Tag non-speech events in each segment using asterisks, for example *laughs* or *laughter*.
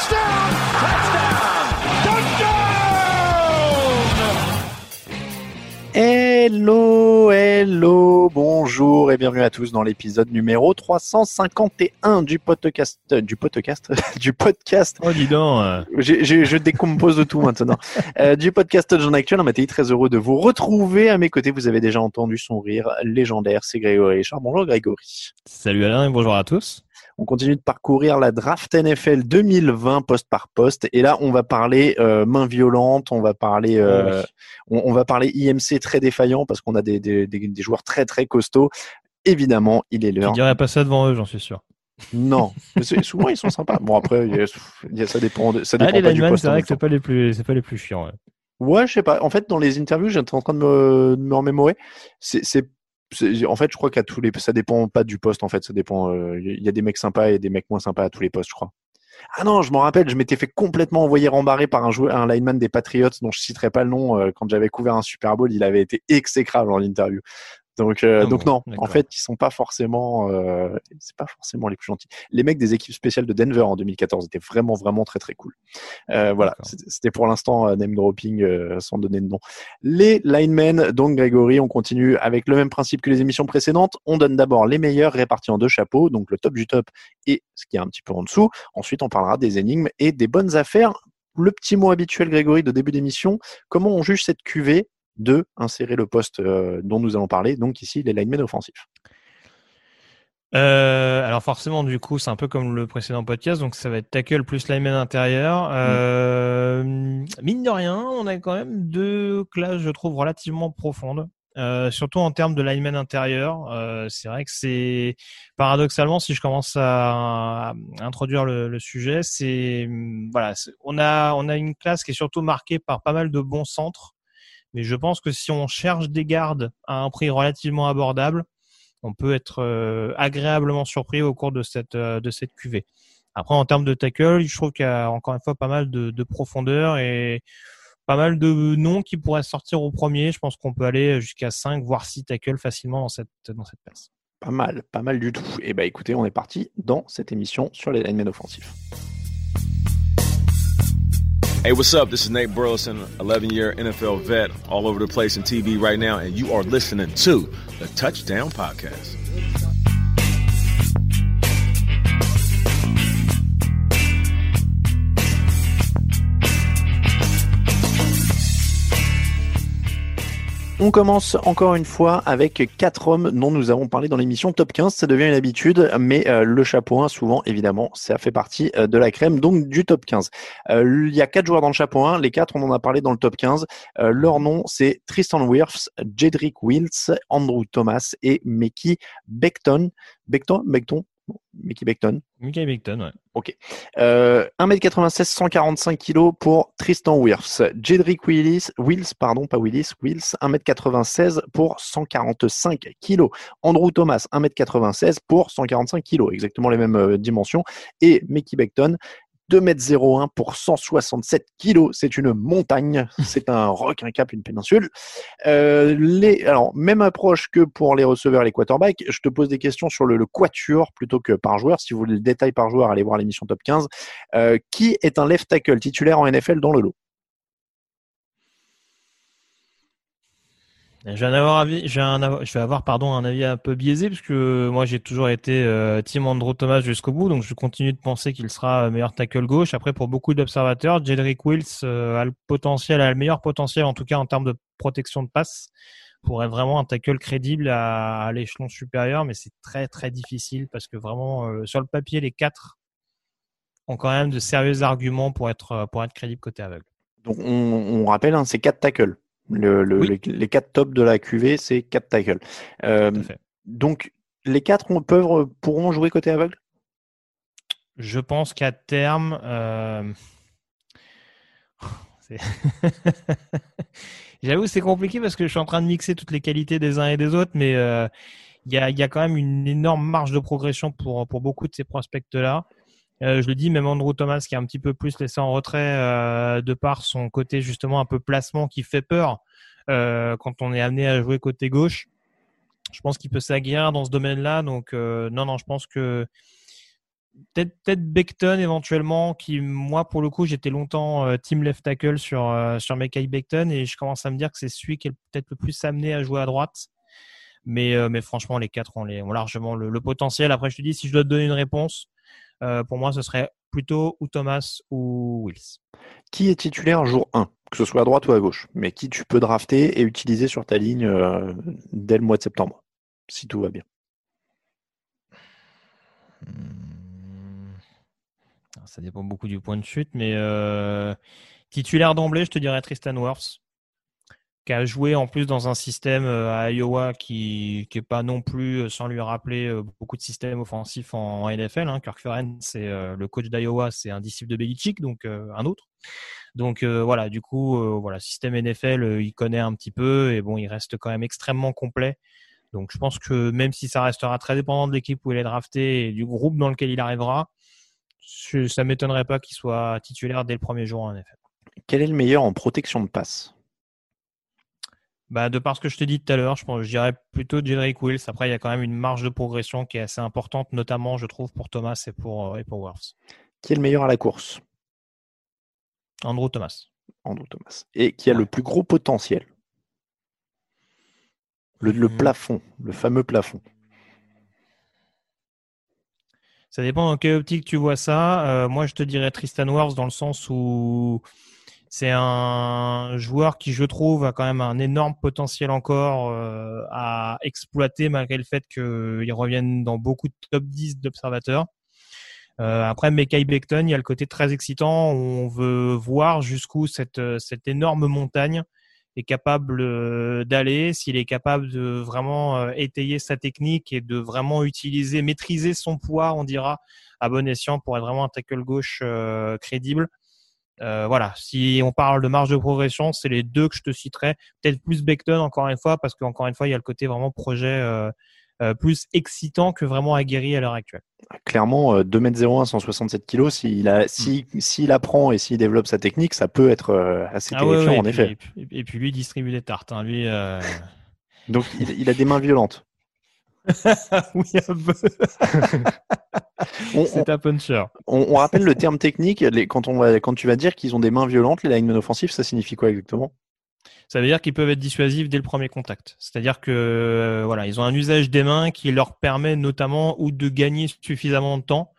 Touchdown! Touchdown! Touchdown! Touchdown! Hello, hello, bonjour et bienvenue à tous dans l'épisode numéro 351 du podcast, euh, du podcast, *laughs* du podcast. Oh, dis donc. euh, je décompose de tout maintenant. Euh, du podcast John Actuel, on m'a été très heureux de vous retrouver à mes côtés. Vous avez déjà entendu son rire légendaire, c'est Grégory Richard. Bonjour Grégory. Salut Alain et bonjour à tous. On continue de parcourir la draft NFL 2020 poste par poste et là on va parler euh, main violente, on va parler euh, on, on va parler IMC très défaillant parce qu'on a des, des, des, des joueurs très très costauds. Évidemment, il est Tu l'heure. dirais pas ça devant eux, j'en suis sûr. Non, souvent ils sont sympas. Bon après, il y a- il y a- ça dépend, de, ça Ah, dépend les pas du poste. c'est vrai que c'est pas les plus, c'est pas les plus chiants. ouais. Ouais, je sais pas. En fait, dans les interviews, j'étais en train de me, de me remémorer. C'est- en fait, je crois qu'à tous les, ça dépend pas du poste. En fait, ça dépend. euh, Il y a des mecs sympas et des mecs moins sympas à tous les postes, je crois. Ah non, je m'en rappelle, je m'étais fait complètement envoyer rembarrer par un joueur, un lineman des Patriots dont je citerai pas le nom. euh, quand j'avais couvert un Super Bowl, il avait été exécrable en interview. Donc, euh, Ah donc bon, non, en fait, ils sont pas forcément, euh, c'est pas forcément les plus gentils. Les mecs des équipes spéciales de Denver en 2014 étaient vraiment, vraiment très, très cool. Euh, voilà, c'était pour l'instant name dropping sans donner de nom. Les linemen, donc Grégory, on continue avec le même principe que les émissions précédentes. On donne d'abord les meilleurs répartis en deux chapeaux, donc le top du top et ce qui est un petit peu en dessous. Ensuite, on parlera des énigmes et des bonnes affaires. Le petit mot habituel, Grégory, de début d'émission. Comment on juge cette cuvée? De insérer le poste euh, dont nous allons parler, donc ici les linemen offensifs. Euh, alors forcément, du coup, c'est un peu comme le précédent podcast, donc ça va être tackle plus lineman intérieur. Euh, Mine de rien, on a quand même deux classes, je trouve, relativement profondes. Surtout en termes de lineman intérieur, c'est vrai que c'est paradoxalement, si je commence à, introduire le, le sujet, c'est voilà, on a on a une classe qui est surtout marquée par pas mal de bons centres, mais je pense que si on cherche des gardes à un prix relativement abordable, on peut être euh, agréablement surpris au cours de cette euh, de cette cuvée. Après, en termes de tackle, je trouve qu'il y a encore une fois pas mal de, de profondeur et pas mal de noms qui pourraient sortir au premier. Je pense qu'on peut aller jusqu'à 5 voire 6 tackles facilement dans cette dans cette place. Pas mal, pas mal du tout. Et bah écoutez, on est parti dans cette émission sur les linemen offensifs. Hey, what's up? This is Nate Burleson, 11 year NFL vet, all over the place in TV right now, and you are listening to the Touchdown Podcast. On commence encore une fois avec quatre hommes dont nous avons parlé dans l'émission Top 15. Ça devient une habitude, mais euh, le chapeau 1, souvent, évidemment, ça fait partie euh, de la crème, donc du top 15. Euh, il y a quatre joueurs dans le chapeau 1. Les quatre, on en a parlé dans le top 15. Euh, leur nom, c'est Tristan Wirfs, Jedrick Wills, Andrew Thomas et Mickey Beckton. Beckton, Beckton, Mickey Beckton. Mickey Beckton, ouais. Ok. Euh, 1m96, 145 kg pour Tristan Wirfs. Jedrick Willis, Wills, pardon, pas Willis, Wills, 1m96 pour 145 kg. Andrew Thomas, 1m96 pour 145 kg. Exactement les mêmes euh, dimensions. Et Mickey Beckton, 2m01 pour 167 kg. C'est une montagne, *laughs* c'est un roc, un cap, une péninsule. Euh, les, alors, même approche que pour les receveurs et les quarterbacks. Je te pose des questions sur le, le quatuor plutôt que par joueur. Si vous voulez le détail par joueur, allez voir l'émission Top 15. Euh, qui est un left tackle titulaire en NFL dans le lot? Je vais avoir avis, je vais, je vais avoir pardon un avis un peu biaisé parce que moi j'ai toujours été euh, Team Andrew Thomas jusqu'au bout, donc je continue de penser qu'il sera meilleur tackle gauche. Après pour beaucoup d'observateurs, Jedrick Wills euh, a le potentiel, a le meilleur potentiel en tout cas en termes de protection de passe pour être vraiment un tackle crédible à, à l'échelon supérieur, mais c'est très très difficile parce que vraiment euh, sur le papier les quatre ont quand même de sérieux arguments pour être pour être crédible côté aveugle. Donc on, on rappelle, hein, c'est quatre tackles. Le, le, Oui. les, les quatre tops de la QV, c'est quatre tackles. Euh, donc les quatre peuvent, pourront jouer côté aveugle? Je pense qu'à terme, euh, *laughs* *laughs* j'avoue c'est compliqué parce que je suis en train de mixer toutes les qualités des uns et des autres, mais euh, il y, a, il y a quand même une énorme marge de progression pour, pour beaucoup de ces prospects-là. Euh, je le dis, même Andrew Thomas qui est un petit peu plus laissé en retrait euh, de par son côté justement un peu placement qui fait peur euh, quand on est amené à jouer côté gauche. Je pense qu'il peut s'aguerrir dans ce domaine-là. Donc non, non, je pense que peut-être Beckton éventuellement qui moi pour le coup j'étais longtemps team left tackle sur sur Mekai Beckton et je commence à me dire que c'est celui qui est peut-être le plus amené à jouer à droite mais franchement les quatre ont largement le, le potentiel après je te dis si je dois te donner une réponse euh, pour moi ce serait plutôt ou Thomas ou Wills Qui est titulaire jour 1 que ce soit à droite ou à gauche, mais qui tu peux drafter et utiliser sur ta ligne euh, dès le mois de septembre, si tout va bien? Hmm. Ça dépend beaucoup du point de chute, mais euh, titulaire d'emblée, je te dirais Tristan Wirfs, qui a joué en plus dans un système euh, à Iowa qui qui est pas non plus, euh, sans lui rappeler euh, beaucoup de systèmes offensifs en, NFL. Hein. Kirk Ferentz, c'est le coach d'Iowa, c'est un disciple de Belichick, donc un autre. Donc voilà, du coup, voilà, système NFL, il connaît un petit peu et bon, il reste quand même extrêmement complet. Donc je pense que même si ça restera très dépendant de l'équipe où il est drafté et du groupe dans lequel il arrivera, ça m'étonnerait pas qu'il soit titulaire dès le premier jour en effet. Quel est le meilleur en protection de passe? Bah, de par ce que je te dis tout à l'heure, je pense, je dirais plutôt Jedrick Wills. Après, il y a quand même une marge de progression qui est assez importante, notamment, je trouve, pour Thomas et pour, euh, et pour. Qui est le meilleur à la course Andrew Thomas. Andrew Thomas. Et qui a le plus gros potentiel le, le Mhm. plafond, le fameux plafond. Ça dépend dans quelle optique tu vois ça. Euh, moi, je te dirais Tristan Wirfs dans le sens où c'est un joueur qui, je trouve, a quand même un énorme potentiel encore euh, à exploiter malgré le fait qu'il revienne dans beaucoup de top 10 d'observateurs. Euh, après, Mekai Beckton, il y a le côté très excitant où on veut voir jusqu'où cette, euh, cette énorme montagne est capable euh, d'aller, s'il est capable de vraiment étayer sa technique et de vraiment utiliser, maîtriser son poids, on dira, à bon escient pour être vraiment un tackle gauche crédible. Euh, voilà, si on parle de marge de progression, c'est les deux que je te citerai. Peut-être plus Beckton encore une fois, parce qu'encore une fois, il y a le côté vraiment projet euh, euh, plus excitant que vraiment aguerri à l'heure actuelle. Clairement, euh, 2m01, 167 kg, s'il a, si, s'il apprend et s'il développe sa technique, ça peut être assez Ah ouais, terrifiant ouais, en et, effet. puis, et, puis, lui il distribue des tartes. Hein. Lui. Donc il, il a des mains violentes. *laughs* oui, un peu. *laughs* *laughs* C'est un puncher. on- on rappelle le terme technique, les- quand, on va, quand tu vas dire qu'ils ont des mains violentes, les linemen offensifs, ça signifie quoi exactement? Ça veut dire qu'ils peuvent être dissuasifs dès le premier contact. C'est-à-dire que euh, voilà, ils ont un usage des mains qui leur permet notamment ou de gagner suffisamment de temps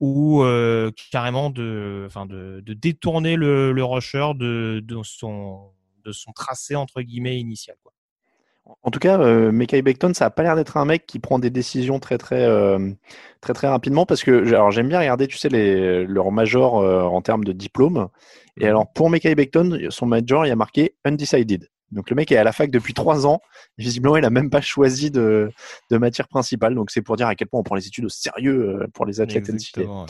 ou euh, carrément de, enfin de, de détourner le, le rusher de, de son de son tracé entre guillemets initial. Quoi. En tout cas, euh, Mekai Beckton, ça a pas l'air d'être un mec qui prend des décisions très très euh, très très rapidement parce que alors j'aime bien regarder, tu sais, les, leur major euh, en termes de diplôme. Et Mhm. alors pour Mekai Beckton, son major, il y a marqué undecided. Donc le mec est à la fac depuis trois ans. Visiblement, il a même pas choisi de, de matière principale. Donc c'est pour dire à quel point on prend les études au sérieux euh, pour les athlètes. Exactement.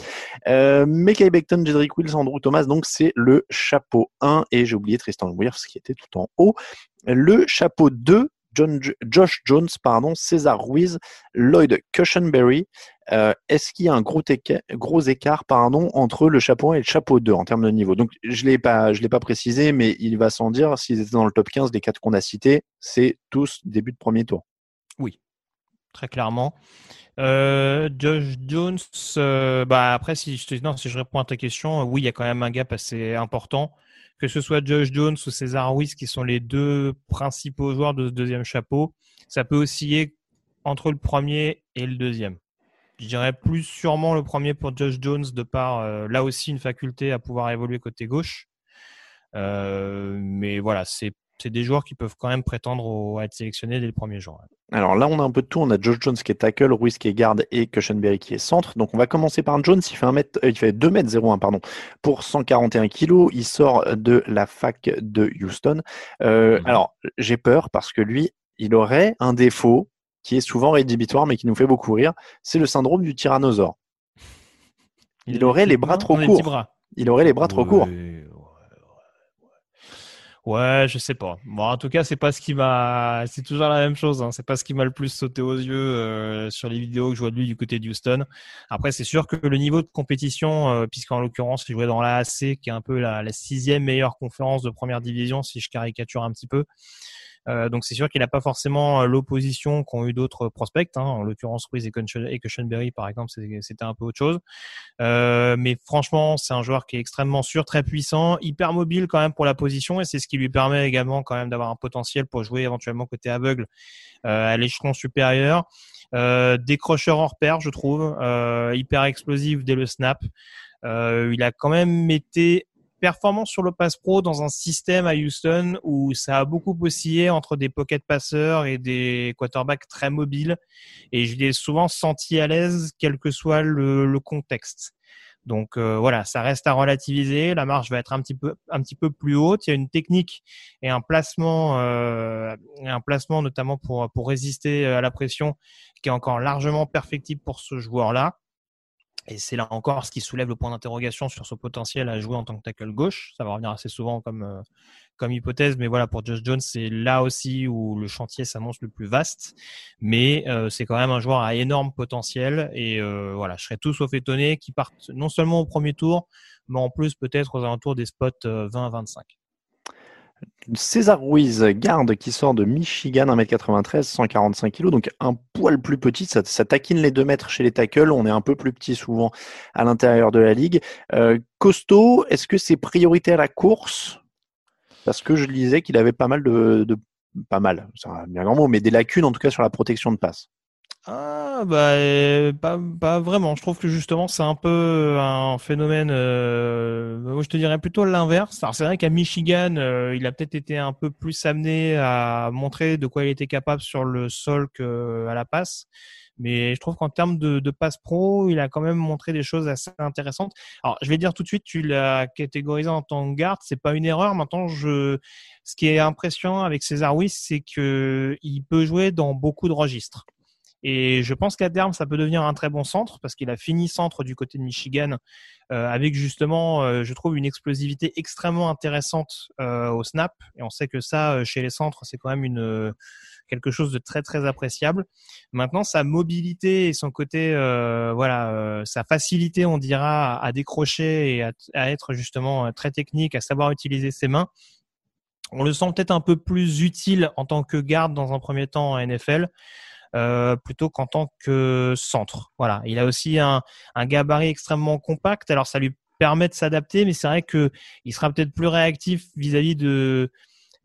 Euh, Mekai Beckton, Jedrick Wills, Andrew Thomas, donc c'est le chapeau 1 et j'ai oublié Tristan Wirfs qui était tout en haut. Le chapeau 2, Josh Jones, pardon, César Ruiz, Lloyd Cushenberry. Euh, Est-ce qu'il y a un gros écart, pardon, entre le chapeau 1 et le chapeau 2 en termes de niveau? Donc je je l'ai pas précisé, mais il va sans dire, s'ils étaient dans le top 15 des quatre qu'on a cités, c'est tous début de premier tour. Oui, très clairement. Euh, Josh Jones, euh, bah après si je réponds à ta question, oui, il y a quand même un gap assez important. Que ce soit Josh Jones ou César Ruiz qui sont les deux principaux joueurs de ce deuxième chapeau, ça peut osciller entre le premier et le deuxième. Je dirais plus sûrement le premier pour Josh Jones de par euh, là aussi une faculté à pouvoir évoluer côté gauche. Euh, mais voilà, c'est c'est des joueurs qui peuvent quand même prétendre au- à être sélectionnés dès le premier jour. Alors là, on a un peu de tout. On a Josh Jones qui est tackle, Ruiz qui est garde et Cushenberry qui est centre. Donc on va commencer par Jones. Il fait, un mètre, euh, il fait 2 mètres 01 pardon, pour 141 kilos. Il sort de la fac de Houston. Euh, Mhm. Alors j'ai peur parce que lui, il aurait un défaut qui est souvent rédhibitoire mais qui nous fait beaucoup rire. C'est le syndrome du tyrannosaure. Il aurait les bras trop courts. Il aurait les bras trop courts. Ouais, je sais pas. Bon, en tout cas, c'est pas ce qui m'a. C'est toujours la même chose. Hein. C'est pas ce qui m'a le plus sauté aux yeux euh, sur les vidéos que je vois de lui du côté de Houston. Après, c'est sûr que le niveau de compétition, euh, puisqu'en l'occurrence, il jouait dans la AC, qui est un peu la, la sixième meilleure conférence de première division, si je caricature un petit peu. Euh, donc c'est sûr qu'il n'a pas forcément euh, l'opposition qu'ont eu d'autres prospects. Hein. En l'occurrence, Ruiz et Cushen- et Cushenberry, par exemple, c'était un peu autre chose. Euh, mais franchement, c'est un joueur qui est extrêmement sûr, très puissant, hyper mobile quand même pour la position, et c'est ce qui lui permet également quand même d'avoir un potentiel pour jouer éventuellement côté aveugle à l'échelon supérieur. Euh, décrocheur hors pair, je trouve, euh, hyper explosif dès le snap. Euh, il a quand même été performant sur le pass pro dans un système à Houston où ça a beaucoup oscillé entre des pocket passeurs et des quarterbacks très mobiles et je l'ai souvent senti à l'aise quel que soit le, contexte. Donc euh, voilà, ça reste à relativiser. La marge va être un petit peu un petit peu plus haute. Il y a une technique et un placement, euh, un placement notamment pour pour résister à la pression qui est encore largement perfectible pour ce joueur-là. Et c'est là encore ce qui soulève le point d'interrogation sur son potentiel à jouer en tant que tackle gauche. Ça va revenir assez souvent comme euh, comme hypothèse, mais voilà pour Josh Jones, c'est là aussi où le chantier s'annonce le plus vaste. Mais euh, c'est quand même un joueur à énorme potentiel et euh, voilà, je serais tout sauf étonné qu'il parte non seulement au premier tour, mais en plus peut-être aux alentours des spots euh, 20-25. César Ruiz, garde qui sort de Michigan, 1m93, 145 kg, donc un poil plus petit, ça, taquine les 2 mètres chez les tackles, on est un peu plus petit souvent à l'intérieur de la ligue. Euh, costaud, est-ce que c'est priorité à la course? Parce que je lisais qu'il avait pas mal de, de pas mal, c'est un bien grand mot, mais des lacunes en tout cas sur la protection de passe. Ah bah euh, pas, vraiment. Je trouve que justement c'est un peu un phénomène. Euh, je te dirais plutôt l'inverse. Alors c'est vrai qu'à Michigan, euh, il a peut-être été un peu plus amené à montrer de quoi il était capable sur le sol qu'à la passe. Mais je trouve qu'en termes de, de passe pro, il a quand même montré des choses assez intéressantes. Alors je vais dire tout de suite, tu l'as catégorisé en tant que garde, c'est pas une erreur. Maintenant je, ce qui est impressionnant avec César Ruiz, c'est que il peut jouer dans beaucoup de registres. Et je pense qu'à terme, ça peut devenir un très bon centre parce qu'il a fini centre du côté de Michigan euh, avec justement, euh, je trouve, une explosivité extrêmement intéressante euh, au snap. Et on sait que ça, euh, chez les centres, c'est quand même une euh, quelque chose de très très appréciable. Maintenant, sa mobilité et son côté, euh, voilà, sa facilité, on dira, à, décrocher et à, à, être justement très technique, à savoir utiliser ses mains. On le sent peut-être un peu plus utile en tant que garde dans un premier temps en NFL. Euh, plutôt qu'en tant que centre. Voilà, il a aussi un, un, gabarit extrêmement compact. Alors ça lui permet de s'adapter, mais c'est vrai que il sera peut-être plus réactif vis-à-vis -vis de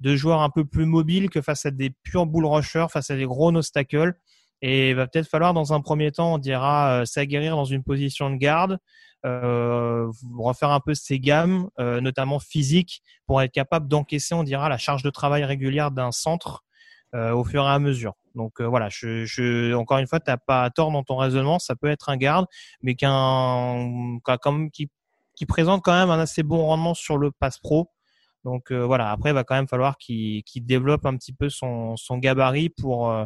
de joueurs un peu plus mobiles que face à des purs bull rushers, face à des gros obstacles. Et il va peut-être falloir dans un premier temps, on dira, euh, s'aguerrir dans une position de garde, euh, refaire un peu ses gammes, euh, notamment physiques, pour être capable d'encaisser, on dira, la charge de travail régulière d'un centre au fur et à mesure. Donc euh, voilà, je, je, encore une fois, tu n'as pas tort dans ton raisonnement, ça peut être un garde, mais qu'un, qu qui, qui présente quand même un assez bon rendement sur le pass pro. Donc euh, voilà, après, il va quand même falloir qu'il qu'il développe un petit peu son, son gabarit pour, euh,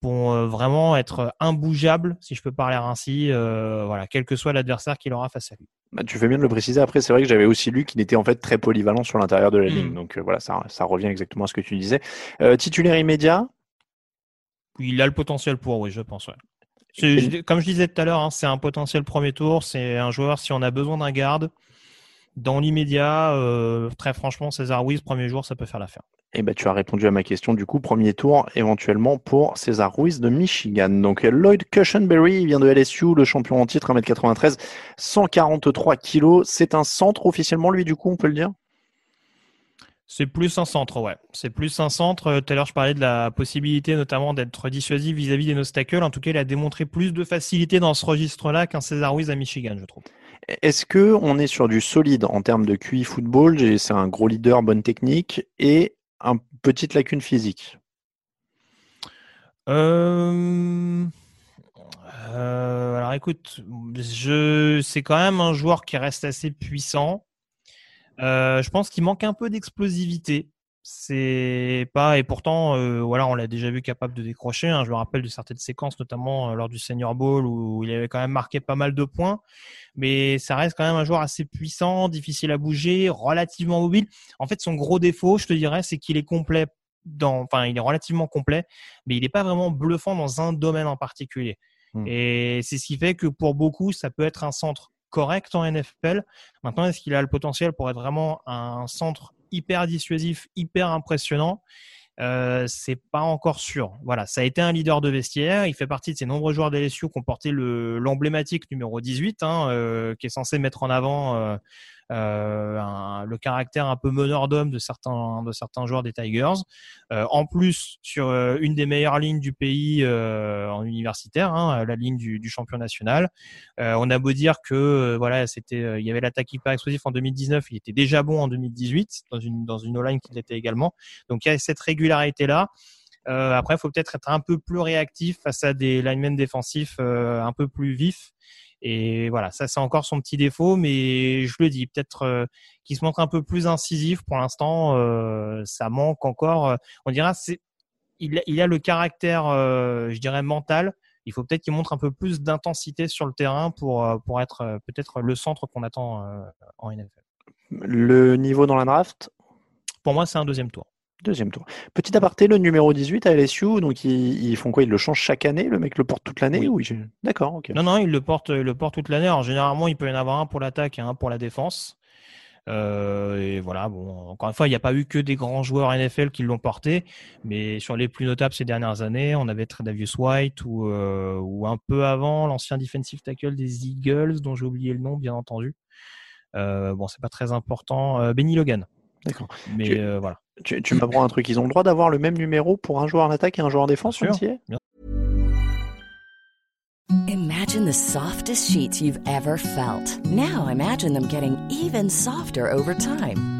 pour euh, vraiment être imbougeable, si je peux parler ainsi, euh, voilà, quel que soit l'adversaire qu'il aura face à lui. Bah, tu fais bien de le préciser. Après, c'est vrai que j'avais aussi lu qu'il était en fait très polyvalent sur l'intérieur de la Mm. ligne. Donc euh, voilà, ça, ça revient exactement à ce que tu disais. Euh, titulaire immédiat, Il a le potentiel pour, oui, je pense. Ouais. C'est- je- comme je disais tout à l'heure, hein, c'est un potentiel premier tour. C'est un joueur, si on a besoin d'un garde, dans l'immédiat, euh, très franchement, César Ruiz, premier jour, ça peut faire l'affaire. Eh ben, tu as répondu à ma question. Du coup, premier tour éventuellement pour César Ruiz de Michigan. Donc, euh, Lloyd Cushenberry il vient de LSU, le champion en titre, 1m93, 143 kilos. C'est un centre officiellement, lui, du coup, on peut le dire? C'est plus un centre, ouais. C'est plus un centre. Euh, Tout à l'heure, je parlais de la possibilité notamment d'être dissuasif vis-à-vis des nostacles. En tout cas, il a démontré plus de facilité dans ce registre-là qu'un César Ruiz à Michigan, je trouve. Est-ce que on est sur du solide en termes de QI football? C'est un gros leader, bonne technique et un petite lacune physique. Euh... euh, alors écoute, je... c'est quand même un joueur qui reste assez puissant. Euh, je pense qu'il manque un peu d'explosivité. C'est pas et pourtant euh, voilà on l'a déjà vu capable de décrocher. hein. Je me rappelle de certaines séquences, notamment euh, lors du Senior Bowl où il avait quand même marqué pas mal de points. Mais ça reste quand même un joueur assez puissant, difficile à bouger, relativement mobile. En fait, son gros défaut, je te dirais, c'est qu'il est complet dans, enfin, il est relativement complet, mais il n'est pas vraiment bluffant dans un domaine en particulier. Hmm. Et c'est ce qui fait que pour beaucoup, ça peut être un centre correct en NFL. Maintenant, est-ce qu'il a le potentiel pour être vraiment un centre hyper dissuasif, hyper impressionnant euh, c'est pas encore sûr. Voilà, ça a été un leader de vestiaire. Il fait partie de ces nombreux joueurs d'LSU qui ont porté le l'emblématique numéro 18, hein, euh, qui est censé mettre en avant euh, un- le caractère un peu meneur d'homme de certains de certains joueurs des Tigers. Euh, en plus, sur euh, une des meilleures lignes du pays euh, en universitaire, hein, la ligne du, du champion national. Euh, on a beau dire que euh, voilà, c'était, euh, il y avait l'attaque hyper explosif en 2019, il était déjà bon en 2018 dans une dans une O-line qui l'était également. Donc il y a cette régularité là. Euh, après, il faut peut-être être un peu plus réactif face à des linemen défensifs euh, un peu plus vifs. Et voilà, ça c'est encore son petit défaut, mais je le dis, peut-être euh, qu'il se montre un peu plus incisif. Pour l'instant, euh, ça manque encore. euh, on dira, c'est, il, a- il a le caractère, euh, je dirais mental. Il faut peut-être qu'il montre un peu plus d'intensité sur le terrain pour euh, pour être euh, peut-être le centre qu'on attend en NFL. Le niveau dans la draft? Pour moi, c'est un deuxième tour. Deuxième tour. Petit aparté, le numéro 18 à LSU, donc ils, ils font quoi? Ils le changent chaque année Le mec le porte toute l'année Oui. D'accord, ok. Non, non, il le porte, il le porte toute l'année. Alors généralement, il peut y en avoir un pour l'attaque et un pour la défense. Euh, et voilà, bon, encore une fois, il n'y a pas eu que des grands joueurs NFL qui l'ont porté, mais sur les plus notables ces dernières années, on avait Tredavious White ou, euh, ou un peu avant l'ancien defensive tackle des Eagles, dont j'ai oublié le nom, bien entendu. Euh, bon, c'est pas très important. Benny Logan. D'accord. Mais Tu- euh, voilà. Tu, tu m'apprends un truc, ils ont le droit d'avoir le même numéro pour un joueur en attaque et un joueur en défense Bien en sûr. Imagine the softest sheets you've ever felt. Now imagine them getting even softer over time.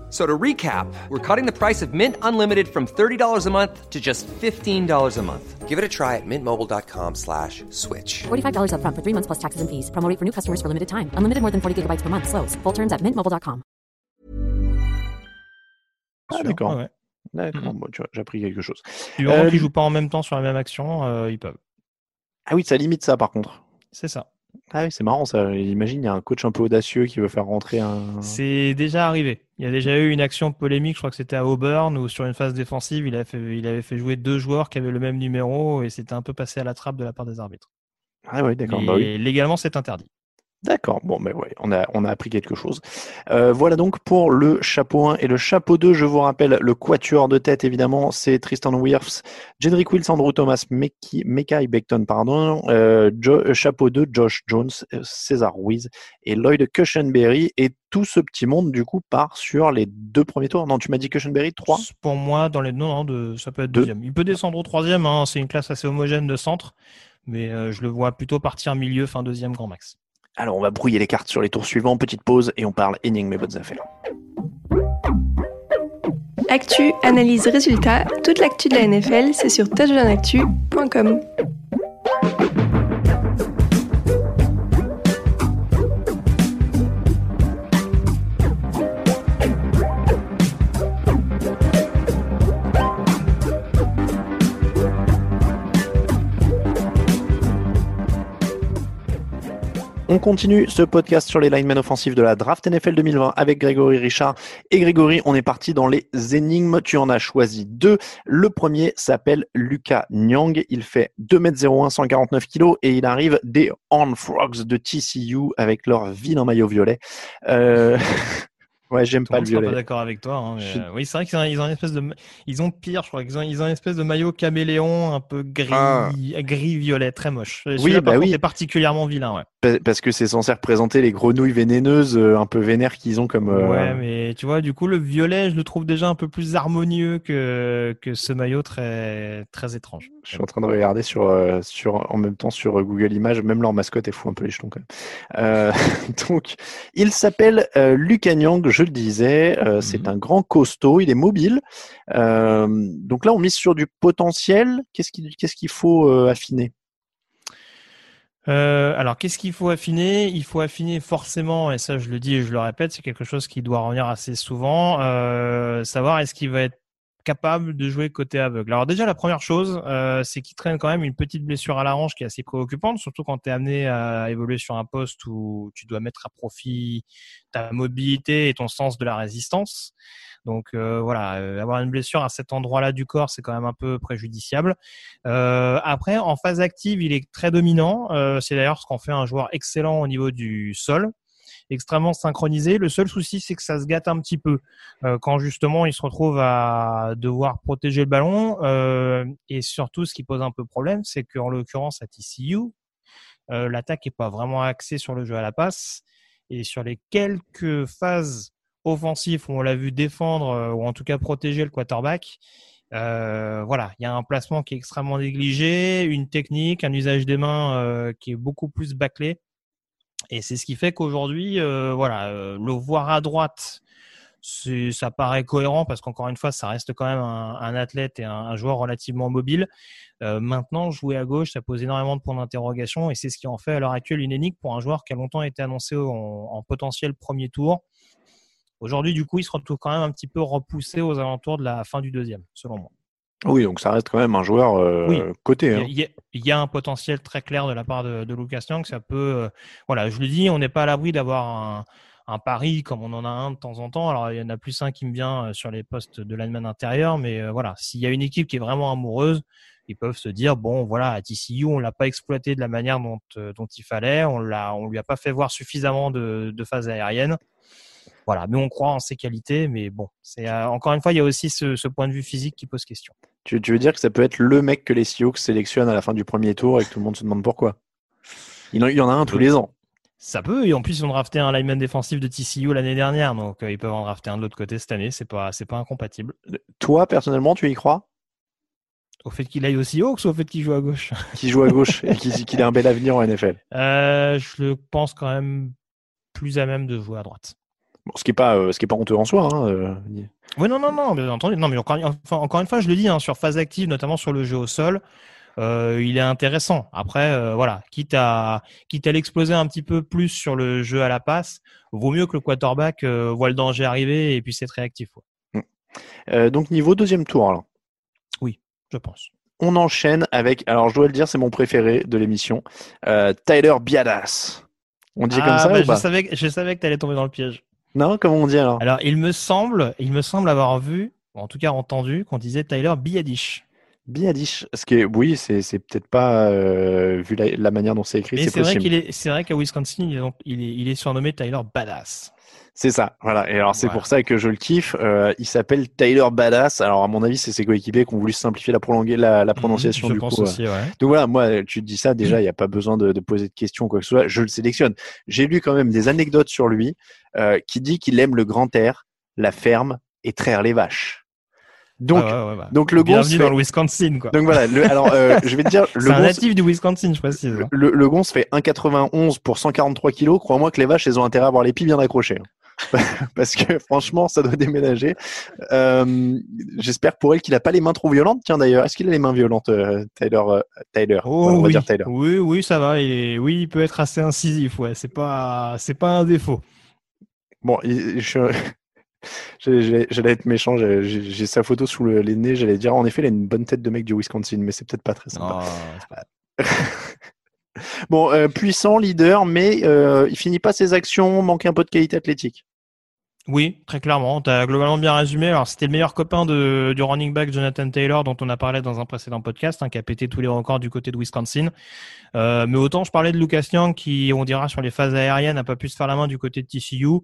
So to recap, we're cutting the price of Mint Unlimited from $30 a month to just $15 a month. Give it a try at mintmobile.com slash switch. $45 upfront for three months plus taxes and fees. Promo for new customers for limited time. Unlimited more than 40 gigabytes per month. Slows. Full terms at mintmobile.com. Ah, d'accord. Ouais, ouais. D'accord, Mhm. bon, tu vois, j'ai appris quelque chose. Du moment Euh, qu'ils jouent pas en même temps sur la même action, euh, ils peuvent. Ah oui, ça limite ça par contre. C'est ça. Ah oui, c'est marrant ça. Imagine, il y a un coach un peu audacieux qui veut faire rentrer un. C'est déjà arrivé. Il y a déjà eu une action polémique, je crois que c'était à Auburn, où sur une phase défensive, il, a fait, il avait fait jouer deux joueurs qui avaient le même numéro et c'était un peu passé à la trappe de la part des arbitres. Ah oui, d'accord. Bah oui. légalement, c'est interdit. D'accord, bon, ben ouais, on a, on a appris quelque chose. Euh, voilà donc pour le chapeau 1 et le chapeau 2. Je vous rappelle, le quatuor de tête, évidemment, c'est Tristan Wirfs, Jedrick Wills, Andrew Thomas, Mekai Beckton, pardon, euh, Jo- chapeau 2, Josh Jones, euh, César Ruiz et Lloyd Cushenberry. Et tout ce petit monde, du coup, part sur les deux premiers tours. Non, tu m'as dit Cushenberry, 3 Pour moi, dans les non, non, de, ça peut être Deux. deuxième. Il peut descendre au troisième. Hein, c'est une classe assez homogène de centre, mais euh, je le vois plutôt partir milieu, fin deuxième, grand max. Alors, on va brouiller les cartes sur les tours suivants. Petite pause et on parle énigmes et bonnes affaires. Actu, analyse, résultat, toute l'actu de la NFL, c'est sur touchdownactu.com. On continue ce podcast sur les linemen offensifs de la draft NFL 2020 avec Grégory Richard. Et Grégory, on est parti dans les énigmes. Tu en as choisi deux. Le premier s'appelle Lucas Nyang. Il fait 2m01, 149 kg et il arrive des Horned Frogs de TCU avec leur vilain maillot violet. Euh... *laughs* ouais, j'aime pas le le monde sera pas violet. d'accord avec toi. hein, mais, Je- euh, oui, c'est vrai qu'ils ont, ils ont une espèce de, ils ont pire, je crois. Ils ont, ils ont une espèce de maillot caméléon, un peu gris, Ah. gris violet, très moche. Oui, par bah oui. est particulièrement vilain, ouais. Pa- Parce que c'est censé représenter les grenouilles vénéneuses euh, un peu vénères qu'ils ont comme. euh, Ouais, mais tu vois, du coup, le violet, je le trouve déjà un peu plus harmonieux que, que ce maillot très, très étrange. Je suis en train de regarder sur, euh, sur, en même temps sur Google Images, même leur mascotte est fou un peu les jetons quand même. Euh, *laughs* donc, il s'appelle euh, Lucas Nyang, je le disais, euh, c'est un grand costaud, il est mobile. Euh, donc là, on mise sur du potentiel. Qu'est-ce qu'il qu'est-ce qu'il faut euh, affiner? Euh, alors, qu'est-ce qu'il faut affiner? Il faut affiner forcément, et ça je le dis et je le répète, c'est quelque chose qui doit revenir assez souvent, euh, savoir est-ce qu'il va être capable de jouer côté aveugle. Alors déjà, la première chose, euh, c'est qu'il traîne quand même une petite blessure à la hanche qui est assez préoccupante, surtout quand tu es amené à évoluer sur un poste où tu dois mettre à profit ta mobilité et ton sens de la résistance. Donc euh, voilà, euh, avoir une blessure à cet endroit-là du corps, c'est quand même un peu préjudiciable. Euh, après, en phase active, il est très dominant. C'est d'ailleurs ce qu'en fait un joueur excellent au niveau du sol, extrêmement synchronisé. Le seul souci, c'est que ça se gâte un petit peu euh, quand justement il se retrouve à devoir protéger le ballon. Euh, et surtout, ce qui pose un peu problème, c'est qu'en l'occurrence à TCU, euh, l'attaque est pas vraiment axée sur le jeu à la passe. Et sur les quelques phases offensives où on l'a vu défendre euh, ou en tout cas protéger le quarterback, euh, voilà, il y a un placement qui est extrêmement négligé, une technique, un usage des mains euh, qui est beaucoup plus bâclé. Et c'est ce qui fait qu'aujourd'hui, euh, voilà, euh, le voir à droite, ça paraît cohérent parce qu'encore une fois, ça reste quand même un, un athlète et un, un joueur relativement mobile. Euh, maintenant, jouer à gauche, ça pose énormément de points d'interrogation et c'est ce qui en fait à l'heure actuelle une énigme pour un joueur qui a longtemps été annoncé en, en potentiel premier tour. Aujourd'hui, du coup, il se retrouve quand même un petit peu repoussé aux alentours de la fin du deuxième, selon moi. Oui, donc ça reste quand même un joueur euh, Oui. y, hein. a, il y a- il y a un potentiel très clair de la part de, de Lucas Nyang. Ça peut, euh, voilà, je le dis, on n'est pas à l'abri d'avoir un, un pari comme on en a un de temps en temps. Alors il y en a plus un qui me vient euh, sur les postes de lineman intérieur, mais euh, voilà, s'il y a une équipe qui est vraiment amoureuse, ils peuvent se dire bon, voilà, à TCU, on l'a pas exploité de la manière dont, euh, dont il fallait, on l'a, on lui a pas fait voir suffisamment de, de phases aériennes. Voilà, mais on croit en ses qualités, mais bon, c'est euh, encore une fois, il y a aussi ce, ce point de vue physique qui pose question. Tu, tu veux dire que ça peut être le mec que les Seahawks sélectionnent à la fin du premier tour et que tout le monde se demande pourquoi? Il y en a un tous les ans. Ça peut, et en plus ils ont drafté un lineman défensif de TCU l'année dernière, donc euh, ils peuvent en drafter un de l'autre côté cette année, c'est pas c'est pas incompatible. Toi, personnellement, tu y crois? Au fait qu'il aille aussi haut ou au fait qu'il joue à gauche? *laughs* Qui joue à gauche et qu'il qu'il ait un bel avenir en NFL euh, Je le pense quand même plus à même de jouer à droite. Bon, ce qui est pas, euh, ce qui est pas honteux en soi. Hein, euh, Oui, non, non, non, bien entendu. Non, mais encore, enfin, encore une fois, je le dis, hein, sur phase active, notamment sur le jeu au sol, euh, il est intéressant. Après, euh, voilà, quitte à, quitte à l'exploser un petit peu plus sur le jeu à la passe, vaut mieux que le quarterback euh, voit le danger arriver et puisse être réactif. ouais. euh, donc niveau deuxième tour, alors. Oui, je pense. On enchaîne avec, alors je dois le dire, c'est mon préféré de l'émission, Tyler Biadas. On dit comme Ah, ça bah, ou je pas? savais, que- je savais que tu allais tomber dans le piège. Non, comment on dit alors? Alors, il me semble, il me semble avoir vu, ou en tout cas entendu, qu'on disait Tyler Biadish. Biadish, ce qui est, oui, c'est c'est peut-être pas euh, vu la, la manière dont c'est écrit, Mais c'est c'est vrai qu'il est, c'est vrai qu'à Wisconsin, il est, donc- il est, il est surnommé Tyler Badass. C'est ça, voilà. Et alors c'est pour ça que je le kiffe. Euh, il s'appelle Tyler Badass. Alors à mon avis, c'est ses coéquipiers qui ont voulu simplifier la, prolonguer, la, la prononciation je du pense coup. euh. aussi, ouais. Donc voilà, moi, tu te dis ça déjà, il n'y a pas besoin de, de poser de questions ou quoi que ce soit. Je le sélectionne. J'ai lu quand même des anecdotes sur lui euh, qui dit qu'il aime le grand air, la ferme et traire les vaches. Donc, Ouais, ouais, ouais, bah. donc le Bienvenue dans fait- le Wisconsin, quoi. Donc voilà, le- alors euh, je vais te dire, *laughs* le C'est un natif du Wisconsin, je précise. hein. le, le gonce fait 1,91 pour 143 kilos. Crois-moi que les vaches, elles ont intérêt à avoir les pieds bien accrochés. *laughs* Parce que franchement, ça doit déménager. Euh, J'espère pour elle qu'il a pas les mains trop violentes. Tiens d'ailleurs, est-ce qu'il a les mains violentes, euh, Tyler euh, Tyler Oh, Voilà, On va oui. dire Tyler. oui, oui, ça va. Et oui, il peut être assez incisif. Ouais, c'est pas, c'est pas un défaut. Bon, je- *laughs* j'allais être méchant. j'ai- sa photo sous le, les nez. J'allais dire, en effet, il a une bonne tête de mec du Wisconsin, mais c'est peut-être pas très sympa. *laughs* Bon, euh, puissant, leader, mais euh, il finit pas ses actions, manque un peu de qualité athlétique. Oui, très clairement. Tu globalement bien résumé. Alors, c'était le meilleur copain de, du running back Jonathan Taylor, dont on a parlé dans un précédent podcast, hein, qui a pété tous les records du côté de Wisconsin. Euh, mais autant je parlais de Lucas Young, qui, on dira, sur les phases aériennes, n'a pas pu se faire la main du côté de TCU.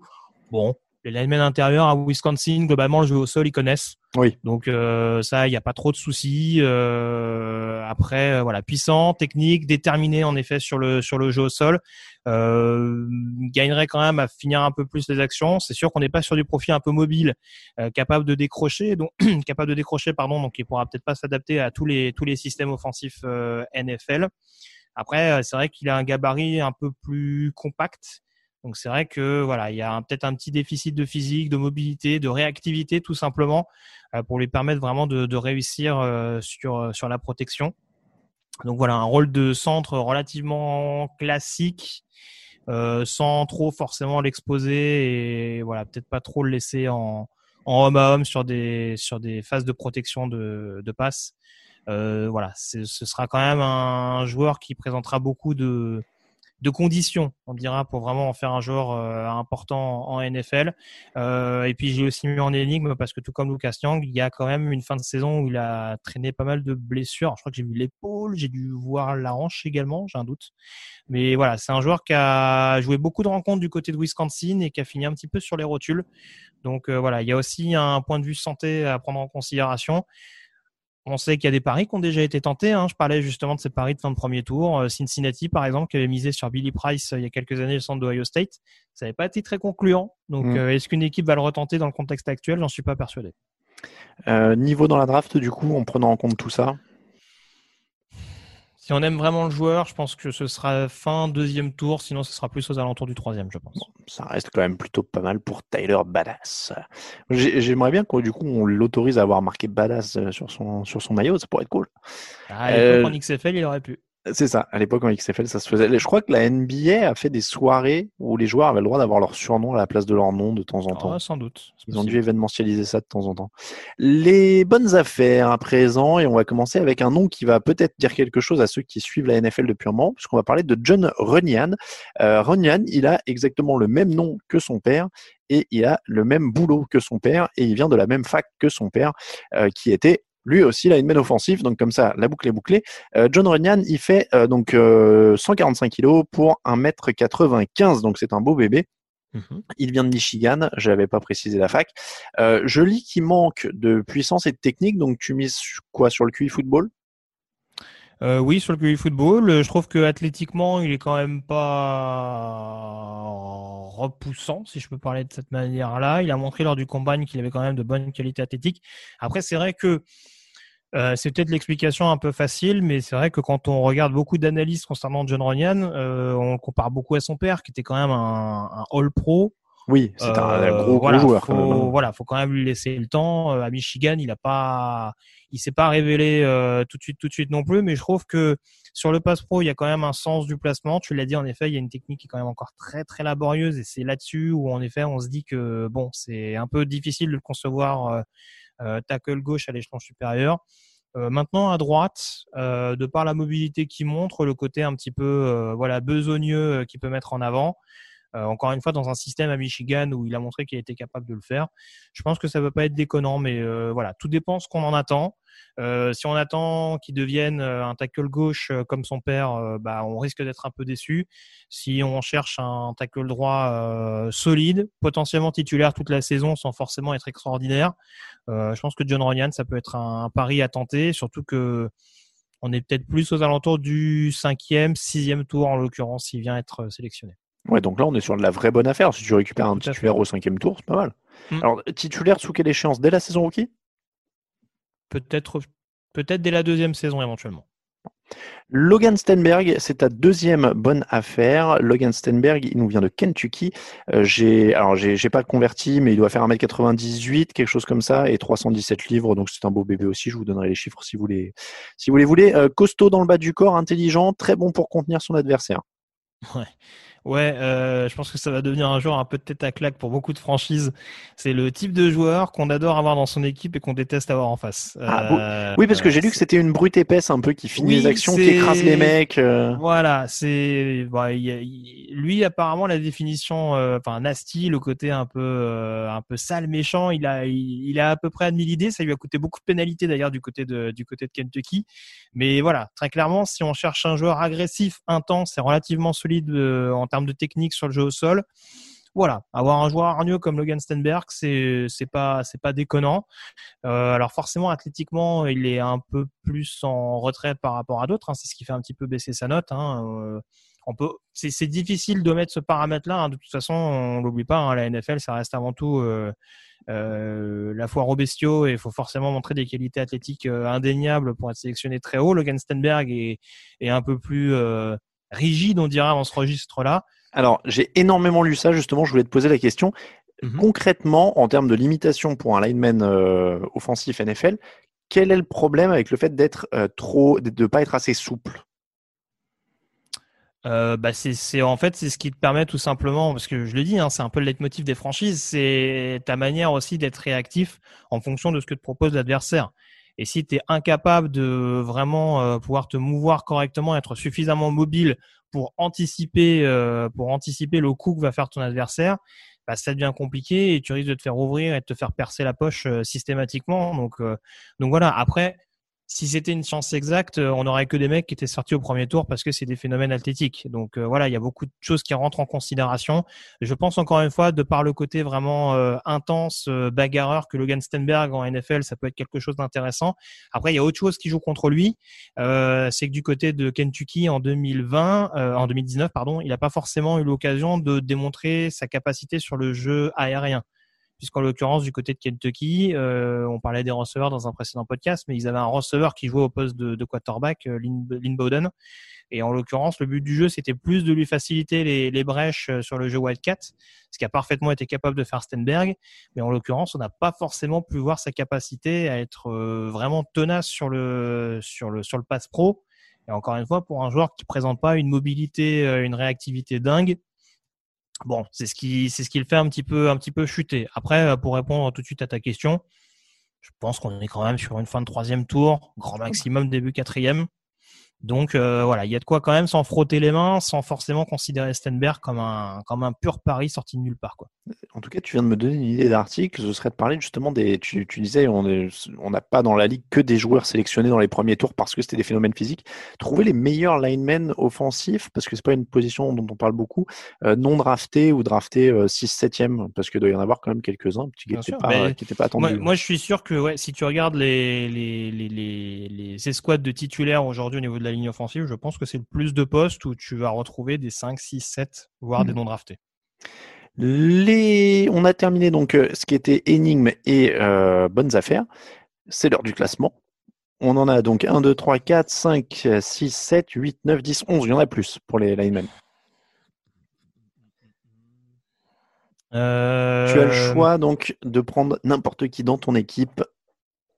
Bon, les linemen intérieurs à Wisconsin, globalement, le jeu au sol, ils connaissent. Oui. Donc ça, ça, il n'y a pas trop de soucis. Euh, après, euh, voilà, puissant, technique, déterminé en effet sur le sur le jeu au sol. Euh, gagnerait quand même à finir un peu plus les actions. C'est sûr qu'on n'est pas sur du profil un peu mobile, euh, capable de décrocher, donc *clears throat* capable de décrocher, pardon, donc il pourra peut-être pas s'adapter à tous les tous les systèmes offensifs euh, NFL. Après, euh, c'est vrai qu'il a un gabarit un peu plus compact. Donc c'est vrai que voilà, il y a peut-être un petit déficit de physique, de mobilité, de réactivité tout simplement euh, pour lui permettre vraiment de, de réussir euh, sur euh, sur la protection. Donc voilà, un rôle de centre relativement classique, euh, sans trop forcément l'exposer et voilà, peut-être pas trop le laisser en, en homme à homme sur des sur des phases de protection de, de passe. Euh, voilà, ce sera quand même un joueur qui présentera beaucoup de de conditions, on dira, pour vraiment en faire un joueur euh, important en NFL. Euh, et puis j'ai aussi mis en énigme parce que tout comme Lucas Young, il y a quand même une fin de saison où il a traîné pas mal de blessures. Je crois que j'ai vu l'épaule, j'ai dû voir la hanche également, j'ai un doute. Mais voilà, c'est un joueur qui a joué beaucoup de rencontres du côté de Wisconsin et qui a fini un petit peu sur les rotules. Donc euh, voilà, il y a aussi un point de vue santé à prendre en considération. On sait qu'il y a des paris qui ont déjà été tentés. Hein. Je parlais justement de ces paris de fin de premier tour. Euh, Cincinnati, par exemple, qui avait misé sur Billy Price euh, il y a quelques années, le centre d'Ohio State. Ça n'avait pas été très concluant. Donc, Mm. euh, est-ce qu'une équipe va le retenter dans le contexte actuel? J'en suis pas persuadé. Euh, niveau dans la draft, du coup, en prenant en compte tout ça. Si on aime vraiment le joueur, je pense que ce sera fin deuxième tour. Sinon, ce sera plus aux alentours du troisième, je pense. ça reste quand même plutôt pas mal pour Tyler Badass. J'ai- J'aimerais bien qu'on du coup on l'autorise à avoir marqué Badass euh, sur son sur son maillot, ça pourrait être cool. L'époque, Euh, en XFL, il aurait pu. C'est ça, à l'époque en XFL ça se faisait. Je crois que la NBA a fait des soirées où les joueurs avaient le droit d'avoir leur surnom à la place de leur nom de temps en temps. Ah, sans doute. Ils ont dû événementialiser ça de temps en temps. Les bonnes affaires à présent, et on va commencer avec un nom qui va peut-être dire quelque chose à ceux qui suivent la NFL depuis un moment, puisqu'on va parler de John Runyan. Euh, Runyan, il a exactement le même nom que son père, et il a le même boulot que son père, et il vient de la même fac que son père, euh, qui était lui aussi lineman offensif, donc comme ça, la boucle est bouclée. Euh, John Runyan, il fait euh, donc euh, 145 kilos pour 1m95, donc c'est un beau bébé. Mhm. Il vient de Michigan, je n'avais pas précisé la fac. Euh, je lis qu'il manque de puissance et de technique, donc tu mises quoi sur le QI football? Euh, oui, sur le QI football, euh, je trouve que athlétiquement, il est quand même pas repoussant, si je peux parler de cette manière-là. Il a montré lors du combine qu'il avait quand même de bonnes qualités athlétiques. Après, c'est vrai que euh, c'est peut-être l'explication un peu facile, mais c'est vrai que quand on regarde beaucoup d'analyses concernant John Runyan, euh, on le compare beaucoup à son père, qui était quand même un, un All-Pro. Oui, c'est un Euh, gros, voilà, gros joueur. Faut, quand même, hein. voilà, faut quand même lui laisser le temps. Euh, à Michigan, il a pas, il s'est pas révélé euh, tout de suite, tout de suite non plus. Mais je trouve que sur le pass pro, il y a quand même un sens du placement. Tu l'as dit en effet, il y a une technique qui est quand même encore très très laborieuse et c'est là-dessus où en effet on se dit que bon, c'est un peu difficile de le concevoir tackle gauche à l'échelon supérieur. Euh, maintenant à droite, euh, de par la mobilité qu'il montre, le côté un petit peu euh, voilà besogneux euh, qu'il peut mettre en avant. Euh, encore une fois, dans un système à Michigan où il a montré qu'il était capable de le faire. Je pense que ça ne va pas être déconnant, mais euh, voilà, tout dépend ce qu'on en attend. Euh, si on attend qu'il devienne un tackle gauche comme son père, bah, on risque d'être un peu déçu. Si on cherche un tackle droit solide, potentiellement titulaire toute la saison sans forcément être extraordinaire, je pense que John Ryan, ça peut être un, un pari à tenter, surtout que on est peut-être plus aux alentours du cinquième, sixième tour en l'occurrence s'il vient être sélectionné. Ouais, donc là, on est sur de la vraie bonne affaire. Si tu récupères un titulaire au cinquième tour, c'est pas mal. Mm. Alors, titulaire sous quelle échéance? Dès la saison rookie? Peut-être peut-être dès la deuxième saison éventuellement. Logan Stenberg, c'est ta deuxième bonne affaire. Logan Stenberg, il nous vient de Kentucky. Euh, j'ai, alors j'ai pas converti, mais il doit faire 1m98, quelque chose comme ça, et 317 livres, donc c'est un beau bébé aussi. Je vous donnerai les chiffres si vous les, si vous les voulez. Euh, costaud dans le bas du corps, intelligent, très bon pour contenir son adversaire. Ouais. Ouais, euh, je pense que ça va devenir un joueur un peu de tête à claque pour beaucoup de franchises. C'est le type de joueur qu'on adore avoir dans son équipe et qu'on déteste avoir en face. Ah, oui. Euh, parce que j'ai lu que c'était une brute épaisse un peu qui finit Oui, les actions, qui écrase les mecs. euh. Voilà, c'est il- lui apparemment la définition, euh, enfin nasty, le côté un peu euh, un peu sale, méchant, il a il, il a à peu près admis l'idée. Ça lui a coûté beaucoup de pénalités d'ailleurs du côté de du côté de Kentucky. Mais voilà, très clairement, si on cherche un joueur agressif, intense et relativement solide euh, en termes de technique sur le jeu au sol, voilà, avoir un joueur hargneux comme Logan Stenberg, c'est c'est pas c'est pas déconnant. Euh, alors forcément, athlétiquement, il est un peu plus en retrait par rapport à d'autres. hein. C'est ce qui fait un petit peu baisser sa note. Hein. Euh, on peut, c'est difficile de mettre ce paramètre-là. hein. De toute façon, on l'oublie pas. La NFL, ça reste avant tout euh, la foire aux bestiaux et il faut forcément montrer des qualités athlétiques indéniables pour être sélectionné très haut. Logan Stenberg est, est un peu plus rigide, on dirait, dans ce registre-là. Alors, j'ai énormément lu ça, justement, je voulais te poser la question. Mhm. Concrètement, en termes de limitation pour un lineman euh, offensif NFL, quel est le problème avec le fait d'être euh, trop, de ne pas être assez souple? Euh, bah c'est en fait c'est ce qui te permet tout simplement parce que je le dis hein, c'est un peu le leitmotiv des franchises c'est ta manière aussi d'être réactif en fonction de ce que te propose l'adversaire et si tu es incapable de vraiment euh, pouvoir te mouvoir correctement être suffisamment mobile pour anticiper euh, pour anticiper le coup que va faire ton adversaire bah, ça devient compliqué et tu risques de te faire ouvrir et de te faire percer la poche euh, systématiquement. Donc euh, donc voilà. Après si c'était une science exacte, euh, on n'aurait que des mecs qui étaient sortis au premier tour parce que c'est des phénomènes athlétiques. Donc euh, voilà, il y a beaucoup de choses qui rentrent en considération. Je pense encore une fois, de par le côté vraiment euh, intense, euh, bagarreur que Logan Stenberg en NFL, ça peut être quelque chose d'intéressant. Après, il y a autre chose qui joue contre lui, c'est que du côté de Kentucky en 2020, euh, en 2019, pardon, il n'a pas forcément eu l'occasion de démontrer sa capacité sur le jeu aérien puisqu'en l'occurrence du côté de Kentucky, euh, on parlait des receveurs dans un précédent podcast, mais ils avaient un receveur qui jouait au poste de, quarterback, euh, Lynn, Bowden. Et en l'occurrence, le but du jeu, c'était plus de lui faciliter les, brèches euh, sur le jeu Wildcat, ce qui a parfaitement été capable de faire Stenberg. Mais en l'occurrence, on n'a pas forcément pu voir sa capacité à être euh, vraiment tenace sur le sur le sur le pass pro. Et encore une fois, pour un joueur qui présente pas une mobilité, une réactivité dingue, Bon, c'est ce qui c'est ce qui le fait un petit peu un petit peu chuter. Après, euh, pour répondre tout de suite à ta question, je pense qu'on est quand même sur une fin de troisième tour, grand maximum début quatrième. Donc euh, voilà, il y a de quoi quand même s'en frotter les mains, sans forcément considérer Stenberg comme un comme un pur pari sorti de nulle part quoi. En tout cas, tu viens de me donner une idée d'article. Ce serait de parler justement des. Tu, tu disais, on n'a pas dans la ligue que des joueurs sélectionnés dans les premiers tours parce que c'était des phénomènes physiques. Trouver les meilleurs linemen offensifs, parce que c'est pas une position dont on parle beaucoup, euh, non draftés ou draftés euh, 6-7e, parce qu'il doit y en avoir quand même quelques-uns qui n'étaient pas, qui attendus. Moi, moi, je suis sûr que ouais, si tu regardes les, les, les, les, les escouades de titulaires aujourd'hui au niveau de la ligne offensive, je pense que c'est le plus de postes où tu vas retrouver des 5, 6, 7, voire des Mhm. non draftés. Les... On a terminé donc euh, ce qui était énigmes et euh, bonnes affaires. C'est l'heure du classement. On en a donc 1, 2, 3, 4, 5, 6, 7, 8, 9, 10, 11. Il y en a plus pour les linemen. Euh, Tu as le choix donc de prendre n'importe qui dans ton équipe.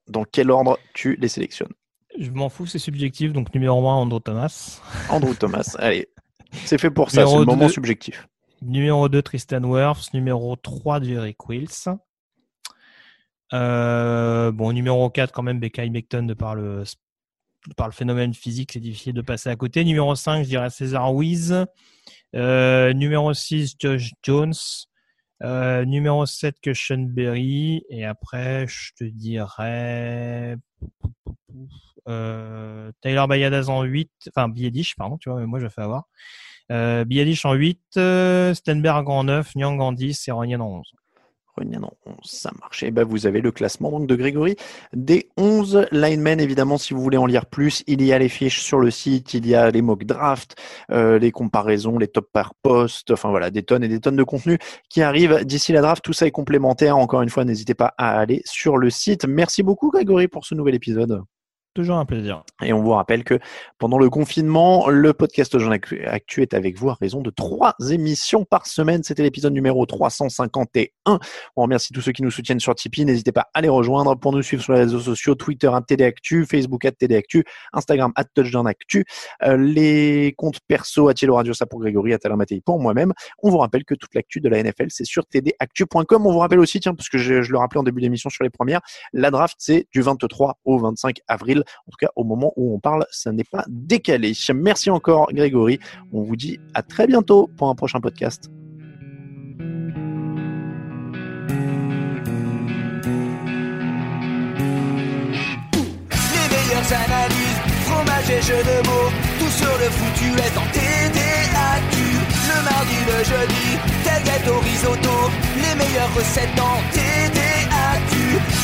Dans quel ordre tu les sélectionnes? Je m'en fous, c'est subjectif. Donc numéro 1, Andrew Thomas. *laughs* Andrew Thomas, allez. C'est fait pour ça, c'est le moment deux- subjectif. Numéro 2, Tristan Wirfs. Numéro 3, Jerry Quills. Euh, bon, numéro 4, quand même, Becky Beckton, de par le, de par le phénomène physique, c'est difficile de passer à côté. Numéro 5, je dirais César Wiz. Euh, numéro 6, Josh Jones. Euh, numéro 7, que Sean Berry. Et après, je te dirais Euh, Tyler Bayadaz en 8, enfin Biedish, pardon, tu vois, mais moi je fais avoir. Euh, Biedish en 8, euh, Stenberg en 9, Nyang en 10 et Ronyan en 11. Ronyan en 11, ça marche. Ben vous avez le classement donc de Grégory des 11 linemen. Évidemment, si vous voulez en lire plus, il y a les fiches sur le site, il y a les mock drafts, euh, les comparaisons, les top par poste, enfin voilà, des tonnes et des tonnes de contenu qui arrivent d'ici la draft. Tout ça est complémentaire. Encore une fois, n'hésitez pas à aller sur le site. Merci beaucoup Grégory pour ce nouvel épisode. Toujours un plaisir. Et on vous rappelle que pendant le confinement, le podcast Jean Actu est avec vous à raison de trois émissions par semaine. C'était l'épisode numéro 351. On remercie tous ceux qui nous soutiennent sur Tipeee. N'hésitez pas à les rejoindre pour nous suivre sur les réseaux sociaux Twitter à TD Actu, Facebook à TD Actu, Instagram à Touchdown Actu, euh, les comptes perso à Thielo Radio, ça pour Grégory, à Talin Mattei pour moi-même. On vous rappelle que toute l'actu de la NFL, c'est sur tdactu.com. On vous rappelle aussi, tiens, parce que je, je le rappelais en début d'émission sur les premières, la draft, c'est du 23 au 25 avril. En tout cas, au moment où on parle, ça n'est pas décalé. Merci encore, Grégory. On vous dit à très bientôt pour un prochain podcast. Analyses, fromage et jeux de mots, tout sur le foutu est en TDAQ. Le mardi, le jeudi, tel gâteau risotto, les meilleures recettes dans TDAQ.